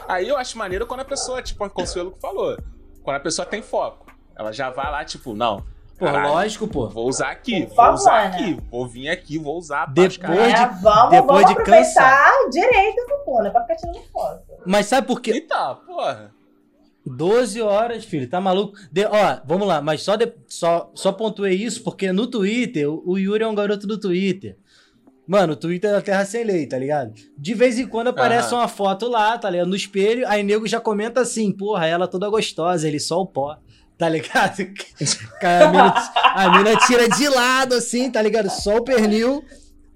Aí eu acho maneiro quando a pessoa, tipo, o Consuelo que falou, quando a pessoa tem foco. Ela já vai lá, tipo, não. Pô, caralho, lógico, pô. Vou usar aqui, Por vou favor, usar né? aqui, vou vir aqui, vou usar. Depois caralho. É, de- vamos, depois vamos de aproveitar direito do pô, não é pra ficar tirando foto. Mas sabe por quê? Então, porra. 12 horas, filho, tá maluco? De- ó, vamos lá, mas só, de- só, só pontuei isso porque no Twitter, o, o Yuri é um garoto do Twitter. Mano, o Twitter é da terra sem lei, tá ligado? De vez em quando aparece Aham. uma foto lá, tá ligado? No espelho, aí nego já comenta assim, porra, ela toda gostosa, ele só o pó. Tá ligado? A, mina, a mina tira de lado, assim, tá ligado? Só o pernil.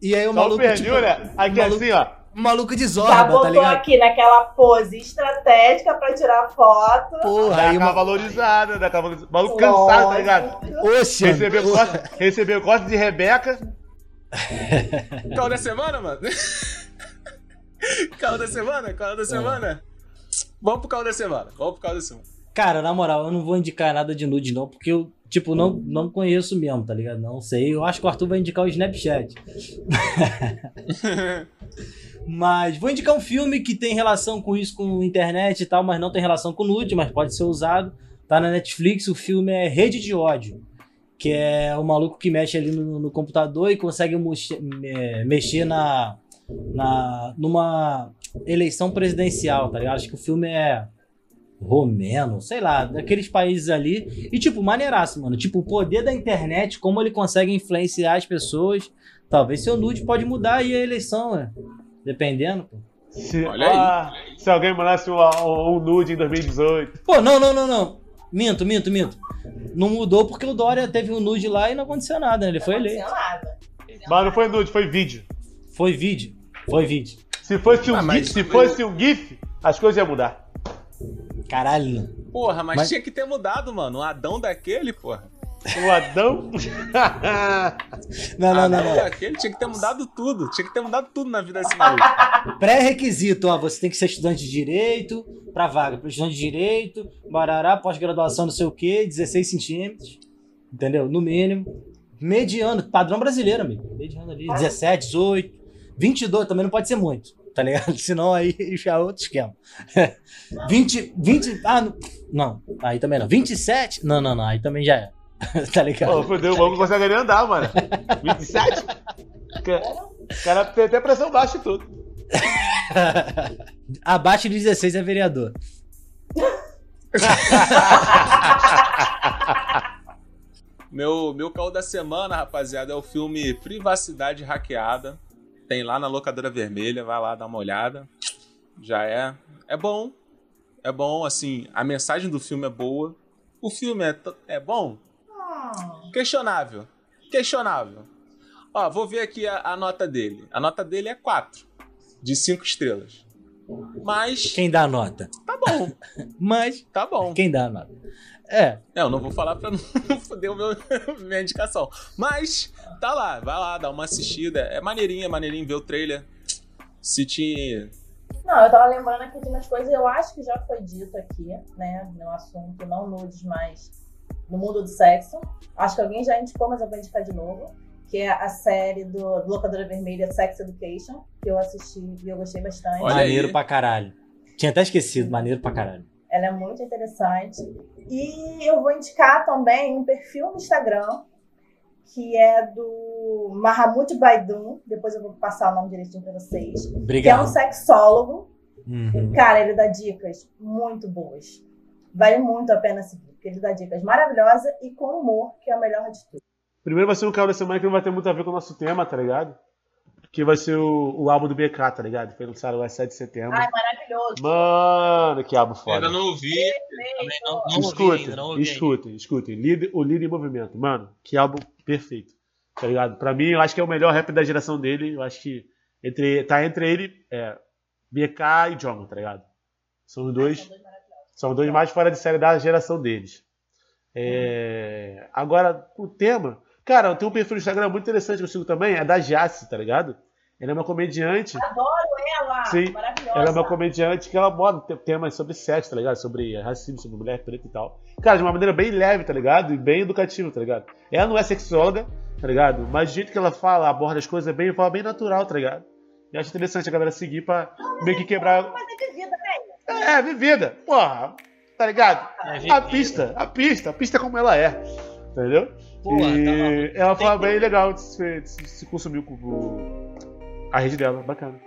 E aí o Só o maluco. pernil, tipo, né? Aqui maluco- assim, ó. Maluco de Já zorba, botou tá ligado? aqui naquela pose estratégica pra tirar foto. Porra, aí uma. valorizada, dá aquela valorizada. Maluco cansado, tá ligado? Oxe, Recebeu costa, recebeu costa de Rebeca. Calma da semana, mano? Calma da semana? Calma da semana? Vamos pro caldo da semana. Vamos pro caldo da semana. Cara, na moral, eu não vou indicar nada de nude, não, porque eu, Tipo, não, não conheço mesmo, tá ligado? Não sei. Eu acho que o Arthur vai indicar o Snapchat. mas vou indicar um filme que tem relação com isso, com internet e tal, mas não tem relação com nude, mas pode ser usado. Tá na Netflix, o filme é Rede de Ódio. Que é o maluco que mexe ali no, no computador e consegue moche- me- mexer na, na, numa eleição presidencial, tá ligado? Acho que o filme é romeno, sei lá, daqueles países ali. E, tipo, maneiraço, mano. Tipo, o poder da internet, como ele consegue influenciar as pessoas. Talvez seu nude pode mudar aí a eleição, né? Dependendo, pô. Se, Olha aí. ah, se alguém mandasse um, um, nude em 2018. Pô, não, não, não, não. Minto, minto, minto. Não mudou porque o Dória teve um nude lá e não aconteceu nada, né? Ele foi Não eleito. aconteceu nada. Mas não foi nude, foi vídeo. Foi vídeo. Foi vídeo. Se fosse um, Ah, GIF, se fosse um GIF, as coisas iam mudar. Caralho. Porra, mas, Mas- tinha que ter mudado, mano. Um Adão daquele, porra. O Adão. Não, não, não, Adão não. daquele tinha que ter mudado tudo. Tinha que ter mudado tudo na vida desse maluco. Pré-requisito, ó. Você tem que ser estudante de direito pra vaga. Estudante de direito, barará, pós-graduação, não sei o quê, 16 centímetros. Entendeu? No mínimo. Mediano, padrão brasileiro, amigo. Mediano ali, 17, 18, 22 também não pode ser muito, tá ligado? Senão aí já é outro esquema. 20, 20, ah, não, não, aí também não. 27, não, não, não, aí também já é. tá ligado? Pô, fodeu, o banco não consegue nem andar, mano. 27? O cara- tem até pressão baixa e tudo. Abaixo de 16 é vereador. Meu, meu caô da semana, rapaziada, é o filme Privacidade Hackeada. Tem lá na locadora vermelha, vai lá dar uma olhada. Já é. É bom. É bom, assim, a mensagem do filme é boa. O filme é, é bom? Questionável. Questionável. Ó, vou ver aqui a, a nota dele. A nota dele é 4 de 5 estrelas. Mas Quem dá a nota? tá bom, Mas, tá bom. quem dá a nota? É, É, eu não vou falar pra não foder o meu, minha indicação. Mas, tá lá, vai lá, dá uma assistida. É maneirinho, é maneirinho ver o trailer. Se te. Não, eu tava lembrando aqui de umas coisas, eu acho que já foi dito aqui, né? No assunto, não nudes, mas no mundo do sexo. Acho que alguém já indicou, mas eu vou indicar de novo. Que é a série do, do Locadora Vermelha Sex Education, que eu assisti e eu gostei bastante. Olha maneiro aí. pra caralho. Tinha até esquecido, maneiro pra caralho. Ela é muito interessante. E eu vou indicar também um perfil no Instagram, que é do Mahamud Baidun. Depois eu vou passar o nome direitinho pra vocês. Que é um Obrigado. sexólogo. Uhum. Cara, ele dá dicas muito boas. Vale muito a pena seguir, porque ele dá dicas maravilhosas e com humor, que é o melhor de tudo. Primeiro vai ser um carro da semana que não vai ter muito a ver com o nosso tema, tá ligado? Que vai ser o, o álbum do BK, tá ligado? Foi lançado lá 7 de setembro. Ai, maravilhoso. Mano, que álbum foda. Ainda não ouvi, também não, não ouvi escutem, ainda, não ouvi escutem, escutem. Líder- o líder em movimento. Mano, que álbum perfeito. Tá ligado? Pra mim, eu acho que é o melhor rap da geração dele. Eu acho que entre, tá entre ele, é, BK e John, tá ligado? São os dois. São os dois mais fora de série da geração deles. É, Agora, o tema. Cara, tem um perfil no Instagram muito interessante que eu sigo também, é da Jace, tá ligado? Ela é uma comediante. Adoro ela, Sim, maravilhosa. Ela é uma comediante que ela aborda te- temas sobre sexo, tá ligado? Sobre racismo, sobre mulher preta e tal. Cara, de uma maneira bem leve, tá ligado? E bem educativa, tá ligado? Ela não é sexóloga, tá ligado? Mas do jeito que ela fala, aborda as coisas bem, fala bem natural, tá ligado? E acho interessante a galera seguir pra meio que quebrar. Mas é vida? É, vivida. Porra, tá ligado? É A pista, a pista, a pista como ela é. Entendeu? Porra, tá e maluco. ela que- bem legal de se, de se consumir o- a rede dela, bacana.